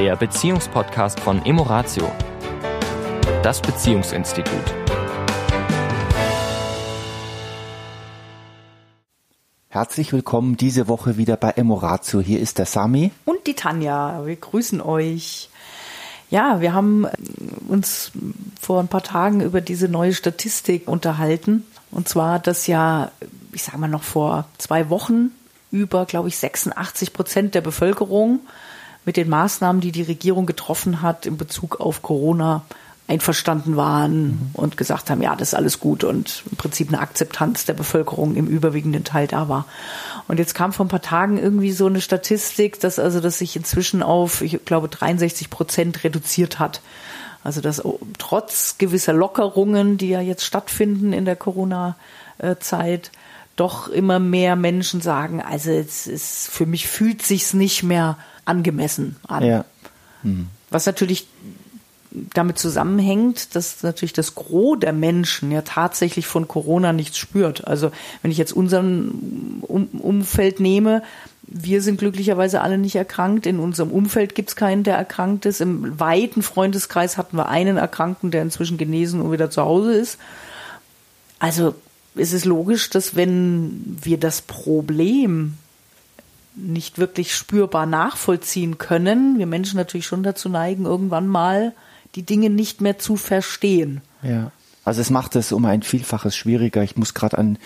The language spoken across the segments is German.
der Beziehungspodcast von Emoratio, das Beziehungsinstitut. Herzlich willkommen diese Woche wieder bei Emoratio. Hier ist der Sami. Und die Tanja. Wir grüßen euch. Ja, wir haben uns vor ein paar Tagen über diese neue Statistik unterhalten. Und zwar, dass ja, ich sage mal noch vor zwei Wochen über, glaube ich, 86 Prozent der Bevölkerung mit den Maßnahmen, die die Regierung getroffen hat in Bezug auf Corona, einverstanden waren mhm. und gesagt haben, ja, das ist alles gut und im Prinzip eine Akzeptanz der Bevölkerung im überwiegenden Teil da war. Und jetzt kam vor ein paar Tagen irgendwie so eine Statistik, dass also das sich inzwischen auf, ich glaube, 63 Prozent reduziert hat. Also dass trotz gewisser Lockerungen, die ja jetzt stattfinden in der Corona-Zeit, doch immer mehr Menschen sagen, also es ist, für mich fühlt sich's nicht mehr angemessen an. Ja. Mhm. Was natürlich damit zusammenhängt, dass natürlich das Gros der Menschen ja tatsächlich von Corona nichts spürt. Also wenn ich jetzt unseren um Umfeld nehme, wir sind glücklicherweise alle nicht erkrankt. In unserem Umfeld gibt es keinen, der erkrankt ist. Im weiten Freundeskreis hatten wir einen Erkrankten, der inzwischen genesen und wieder zu Hause ist. Also ist es logisch, dass wenn wir das Problem nicht wirklich spürbar nachvollziehen können, wir Menschen natürlich schon dazu neigen, irgendwann mal die Dinge nicht mehr zu verstehen. Ja, also es macht es um ein Vielfaches schwieriger. Ich muss gerade an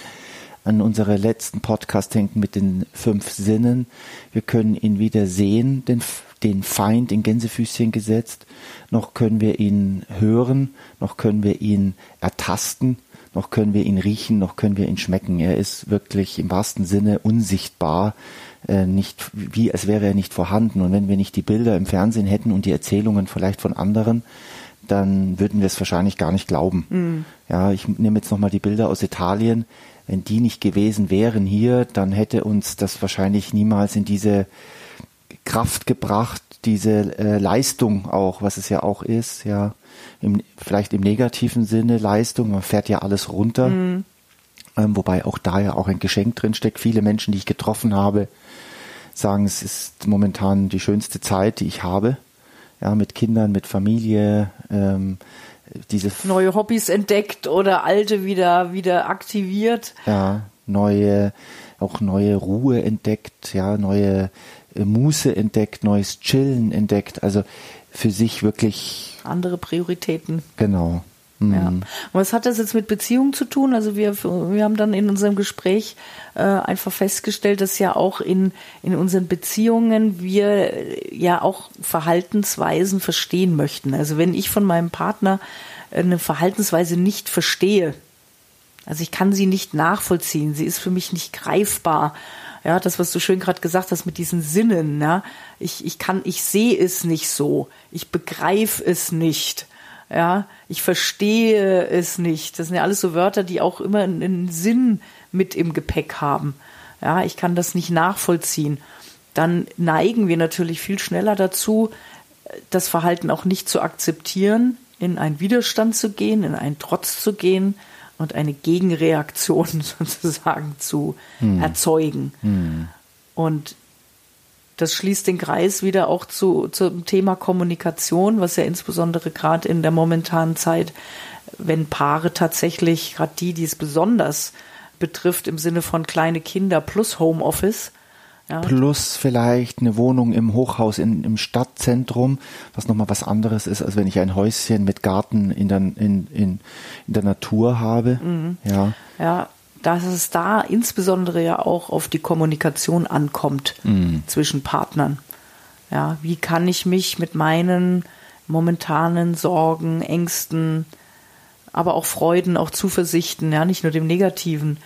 an unsere letzten Podcast denken mit den fünf Sinnen. Wir können ihn weder sehen, den, den Feind in Gänsefüßchen gesetzt, noch können wir ihn hören, noch können wir ihn ertasten, noch können wir ihn riechen, noch können wir ihn schmecken. Er ist wirklich im wahrsten Sinne unsichtbar, äh, nicht wie als wäre er nicht vorhanden. Und wenn wir nicht die Bilder im Fernsehen hätten und die Erzählungen vielleicht von anderen, dann würden wir es wahrscheinlich gar nicht glauben. Mhm. Ja, ich nehme jetzt nochmal die Bilder aus Italien. Wenn die nicht gewesen wären hier, dann hätte uns das wahrscheinlich niemals in diese Kraft gebracht, diese äh, Leistung auch, was es ja auch ist, ja, im, vielleicht im negativen Sinne Leistung, man fährt ja alles runter, mhm. ähm, wobei auch da ja auch ein Geschenk drin steckt. Viele Menschen, die ich getroffen habe, sagen, es ist momentan die schönste Zeit, die ich habe, ja, mit Kindern, mit Familie, ähm, diese neue Hobbys entdeckt oder alte wieder wieder aktiviert. Ja, neue auch neue Ruhe entdeckt, ja, neue Muße entdeckt, neues Chillen entdeckt, also für sich wirklich andere Prioritäten. Genau. Mhm. Ja. Und was hat das jetzt mit Beziehungen zu tun? Also wir, wir haben dann in unserem Gespräch äh, einfach festgestellt, dass ja auch in, in unseren Beziehungen wir ja auch Verhaltensweisen verstehen möchten. Also wenn ich von meinem Partner eine Verhaltensweise nicht verstehe, also ich kann sie nicht nachvollziehen, sie ist für mich nicht greifbar. Ja, das, was du schön gerade gesagt hast mit diesen Sinnen, ja, ich, ich kann, ich sehe es nicht so, ich begreife es nicht ja, ich verstehe es nicht. Das sind ja alles so Wörter, die auch immer einen Sinn mit im Gepäck haben. Ja, ich kann das nicht nachvollziehen. Dann neigen wir natürlich viel schneller dazu, das Verhalten auch nicht zu akzeptieren, in einen Widerstand zu gehen, in einen Trotz zu gehen und eine Gegenreaktion sozusagen zu hm. erzeugen. Hm. Und das schließt den Kreis wieder auch zu, zum Thema Kommunikation, was ja insbesondere gerade in der momentanen Zeit, wenn Paare tatsächlich, gerade die, die es besonders betrifft, im Sinne von kleine Kinder plus Homeoffice, ja. Plus vielleicht eine Wohnung im Hochhaus in, im Stadtzentrum, was nochmal was anderes ist, als wenn ich ein Häuschen mit Garten in der, in, in, in der Natur habe. Mhm. Ja. ja, dass es da insbesondere ja auch auf die Kommunikation ankommt mhm. zwischen Partnern. Ja, wie kann ich mich mit meinen momentanen Sorgen, Ängsten, aber auch Freuden, auch Zuversichten, ja, nicht nur dem Negativen,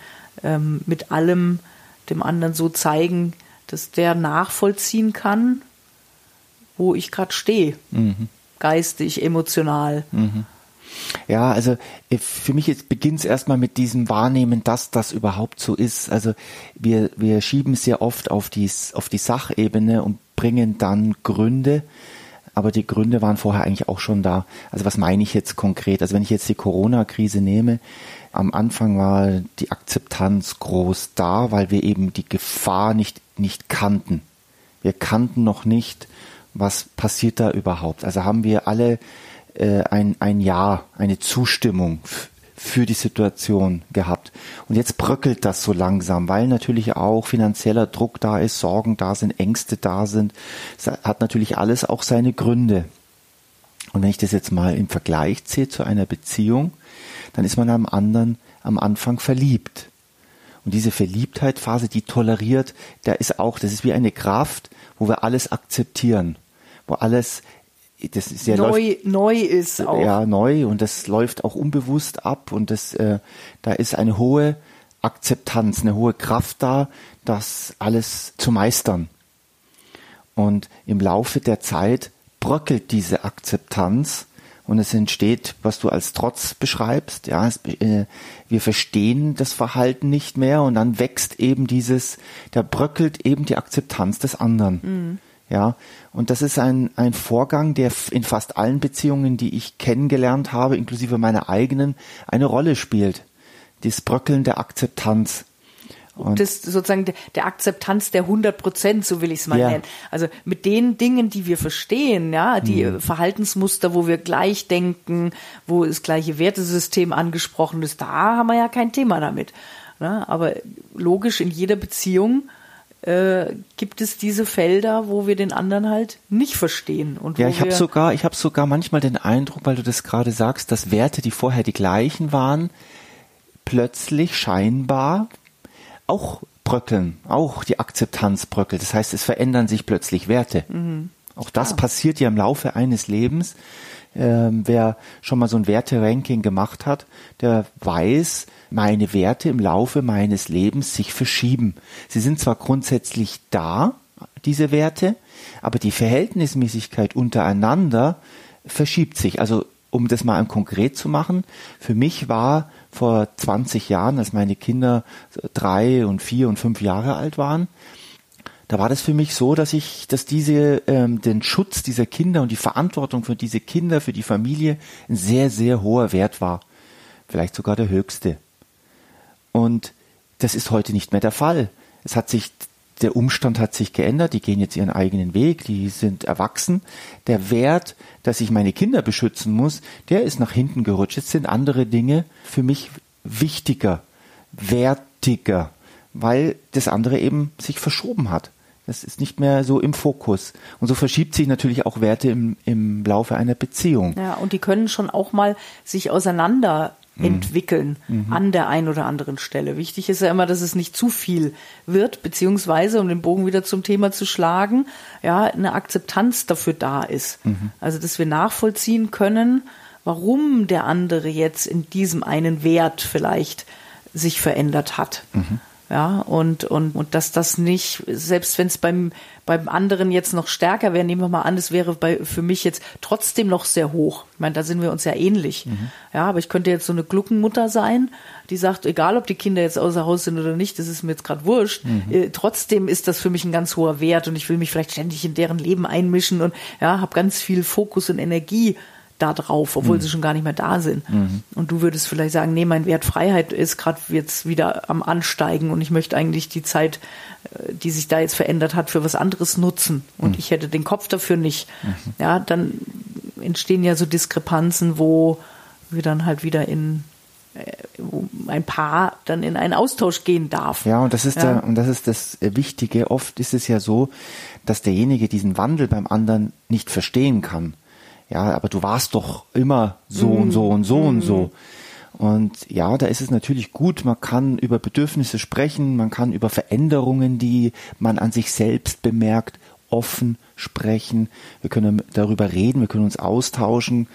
ähm, mit allem dem anderen so zeigen, dass der nachvollziehen kann, wo ich gerade stehe, mhm. geistig, emotional. Mhm. Ja, also äh, für mich beginnt es erstmal mit diesem Wahrnehmen, dass das überhaupt so ist. Also wir, wir schieben sehr oft auf die, auf die Sachebene und bringen dann Gründe, aber die Gründe waren vorher eigentlich auch schon da. Also was meine ich jetzt konkret? Also wenn ich jetzt die Corona-Krise nehme, am Anfang war die Akzeptanz groß da, weil wir eben die Gefahr nicht, nicht kannten. Wir kannten noch nicht, was passiert da überhaupt? Also haben wir alle äh, ein, ein Ja, eine Zustimmung für die Situation gehabt. Und jetzt bröckelt das so langsam, weil natürlich auch finanzieller Druck da ist, Sorgen da sind, Ängste da sind. Es hat natürlich alles auch seine Gründe. Und wenn ich das jetzt mal im Vergleich ziehe zu einer Beziehung, dann ist man am anderen am Anfang verliebt. Und diese Verliebtheitphase, die toleriert, da ist auch, das ist wie eine Kraft, wo wir alles akzeptieren, wo alles das ist ja neu, läuft, neu ist auch. Ja, neu und das läuft auch unbewusst ab und das, äh, da ist eine hohe Akzeptanz, eine hohe Kraft da, das alles zu meistern. Und im Laufe der Zeit bröckelt diese Akzeptanz und es entsteht, was du als Trotz beschreibst. Ja, es, äh, wir verstehen das Verhalten nicht mehr und dann wächst eben dieses, da bröckelt eben die Akzeptanz des anderen. Mhm. Ja, und das ist ein, ein Vorgang, der in fast allen Beziehungen, die ich kennengelernt habe, inklusive meiner eigenen, eine Rolle spielt. Das Bröckeln der Akzeptanz. Und das sozusagen der, Akzeptanz der 100 Prozent, so will ich es mal ja. nennen. Also mit den Dingen, die wir verstehen, ja, die mhm. Verhaltensmuster, wo wir gleich denken, wo das gleiche Wertesystem angesprochen ist, da haben wir ja kein Thema damit. Ne? aber logisch in jeder Beziehung äh, gibt es diese Felder, wo wir den anderen halt nicht verstehen. Und ja, ich habe sogar, ich habe sogar manchmal den Eindruck, weil du das gerade sagst, dass Werte, die vorher die gleichen waren, plötzlich scheinbar auch bröckeln, auch die Akzeptanz bröckelt. Das heißt, es verändern sich plötzlich Werte. Mhm. Auch das ah. passiert ja im Laufe eines Lebens. Ähm, wer schon mal so ein Werte-Ranking gemacht hat, der weiß, meine Werte im Laufe meines Lebens sich verschieben. Sie sind zwar grundsätzlich da, diese Werte, aber die Verhältnismäßigkeit untereinander verschiebt sich. Also um das mal konkret zu machen, für mich war vor 20 Jahren, als meine Kinder drei und vier und fünf Jahre alt waren, da war das für mich so, dass ich, dass diese, ähm, den Schutz dieser Kinder und die Verantwortung für diese Kinder, für die Familie ein sehr, sehr hoher Wert war. Vielleicht sogar der höchste. Und das ist heute nicht mehr der Fall. Es hat sich, der Umstand hat sich geändert, die gehen jetzt ihren eigenen Weg, die sind erwachsen. Der Wert, dass ich meine Kinder beschützen muss, der ist nach hinten gerutscht. Jetzt sind andere Dinge für mich wichtiger, wertiger, weil das andere eben sich verschoben hat. Das ist nicht mehr so im Fokus. Und so verschiebt sich natürlich auch Werte im, im Laufe einer Beziehung. Ja, und die können schon auch mal sich auseinander. Entwickeln mhm. an der einen oder anderen Stelle. Wichtig ist ja immer, dass es nicht zu viel wird, beziehungsweise, um den Bogen wieder zum Thema zu schlagen, ja, eine Akzeptanz dafür da ist. Mhm. Also, dass wir nachvollziehen können, warum der andere jetzt in diesem einen Wert vielleicht sich verändert hat. Mhm. Ja, und, und, und dass das nicht, selbst wenn es beim, beim anderen jetzt noch stärker wäre, nehmen wir mal an, es wäre bei, für mich jetzt trotzdem noch sehr hoch. Ich meine, da sind wir uns ja ähnlich. Mhm. Ja, aber ich könnte jetzt so eine Gluckenmutter sein, die sagt, egal ob die Kinder jetzt außer Haus sind oder nicht, das ist mir jetzt gerade wurscht. Mhm. Äh, trotzdem ist das für mich ein ganz hoher Wert und ich will mich vielleicht ständig in deren Leben einmischen und ja, habe ganz viel Fokus und Energie da drauf, obwohl mhm. sie schon gar nicht mehr da sind. Mhm. Und du würdest vielleicht sagen, nee, mein Wert Freiheit ist gerade jetzt wieder am Ansteigen und ich möchte eigentlich die Zeit, äh, die sich da jetzt verändert hat, für was anderes nutzen. Und mhm. ich hätte den Kopf dafür nicht. Mhm. Ja, dann entstehen ja so Diskrepanzen, wo wir dann halt wieder in äh, wo ein Paar dann in einen Austausch gehen darf. Ja, und das ist ja. der, und das ist das Wichtige. Oft ist es ja so, dass derjenige diesen Wandel beim anderen nicht verstehen kann ja, aber du warst doch immer so mm. und so und so mm. und so. Mhm. Und ja, da ist es natürlich gut, man kann über Bedürfnisse sprechen, man kann über Veränderungen, die man an sich selbst bemerkt, offen sprechen. Wir können darüber reden, wir können uns austauschen,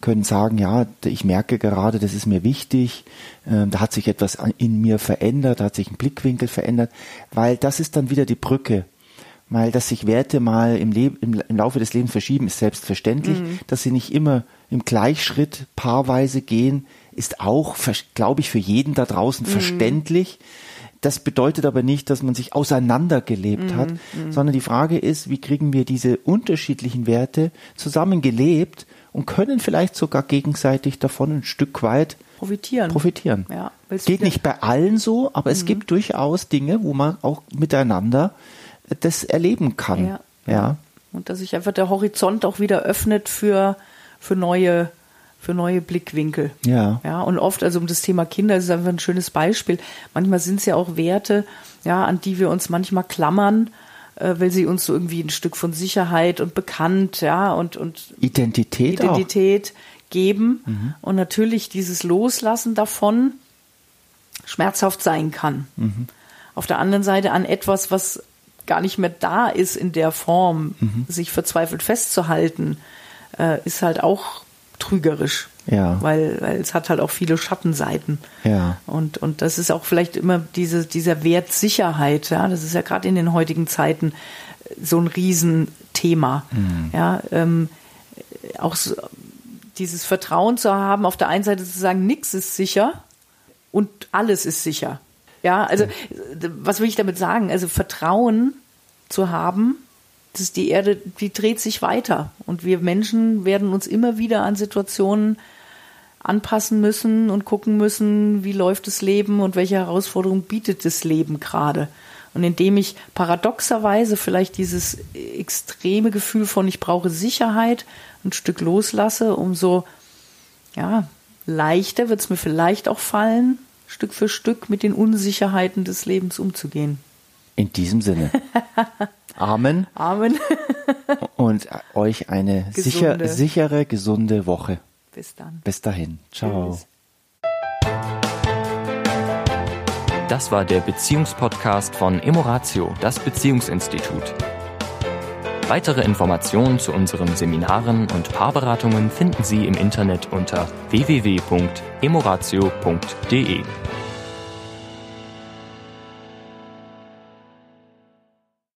können sagen, ja, ich merke gerade, das ist mir wichtig, ähm, da hat sich etwas in mir verändert, da hat sich ein Blickwinkel verändert, weil das ist dann wieder die Brücke weil dass sich Werte mal im, Leb im, im Laufe des Lebens verschieben, ist selbstverständlich. Mhm. Dass sie nicht immer im Gleichschritt paarweise gehen, ist auch, glaube ich, für jeden da draußen mhm. verständlich. Das bedeutet aber nicht, dass man sich auseinandergelebt mhm. hat, mhm. sondern die Frage ist, wie kriegen wir diese unterschiedlichen Werte zusammengelebt und können vielleicht sogar gegenseitig davon ein Stück weit profitieren. profitieren. Ja, Geht nicht bei allen so, aber es mhm. gibt durchaus Dinge, wo man auch miteinander das erleben kann. Ja. ja. Und dass sich einfach der Horizont auch wieder öffnet für, für neue, für neue Blickwinkel. Ja. Ja, und oft, also um das Thema Kinder, das ist einfach ein schönes Beispiel. Manchmal sind es ja auch Werte, ja, an die wir uns manchmal klammern, äh, weil sie uns so irgendwie ein Stück von Sicherheit und bekannt, ja, und, und Identität, auch. Identität geben. Und natürlich dieses Loslassen davon schmerzhaft sein kann. Auf der anderen Seite an etwas, was gar nicht mehr da ist in der Form, sich verzweifelt festzuhalten, äh, ist halt auch trügerisch. Ja. Weil, weil es hat halt auch viele Schattenseiten. Ja. Und, und das ist auch vielleicht immer diese, dieser Wert Sicherheit, ja, das ist ja gerade in den heutigen Zeiten so ein Riesenthema. Ja, ähm, auch so, dieses Vertrauen zu haben, auf der einen Seite zu sagen, nichts ist sicher und alles ist sicher. Ja, also was will ich damit sagen? Also Vertrauen zu haben, dass die Erde, die dreht sich weiter und wir Menschen werden uns immer wieder an Situationen anpassen müssen und gucken müssen, wie läuft das Leben und welche Herausforderungen bietet das Leben gerade. Und indem ich paradoxerweise vielleicht dieses extreme Gefühl von ich brauche Sicherheit ein Stück loslasse, umso ja, leichter wird es mir vielleicht auch fallen, Stück für Stück mit den Unsicherheiten des Lebens umzugehen. In diesem Sinne. Amen Amen. und euch eine sicher, Gesunde. sichere, gesunde Woche. Bis dann. Bis dahin. Ciao. Tschüss. Das war der Beziehungspodcast von Emoratio, das Beziehungsinstitut. Weitere Informationen zu unseren Seminaren und Paarberatungen finden Sie im Internet unter www.emoratio.de.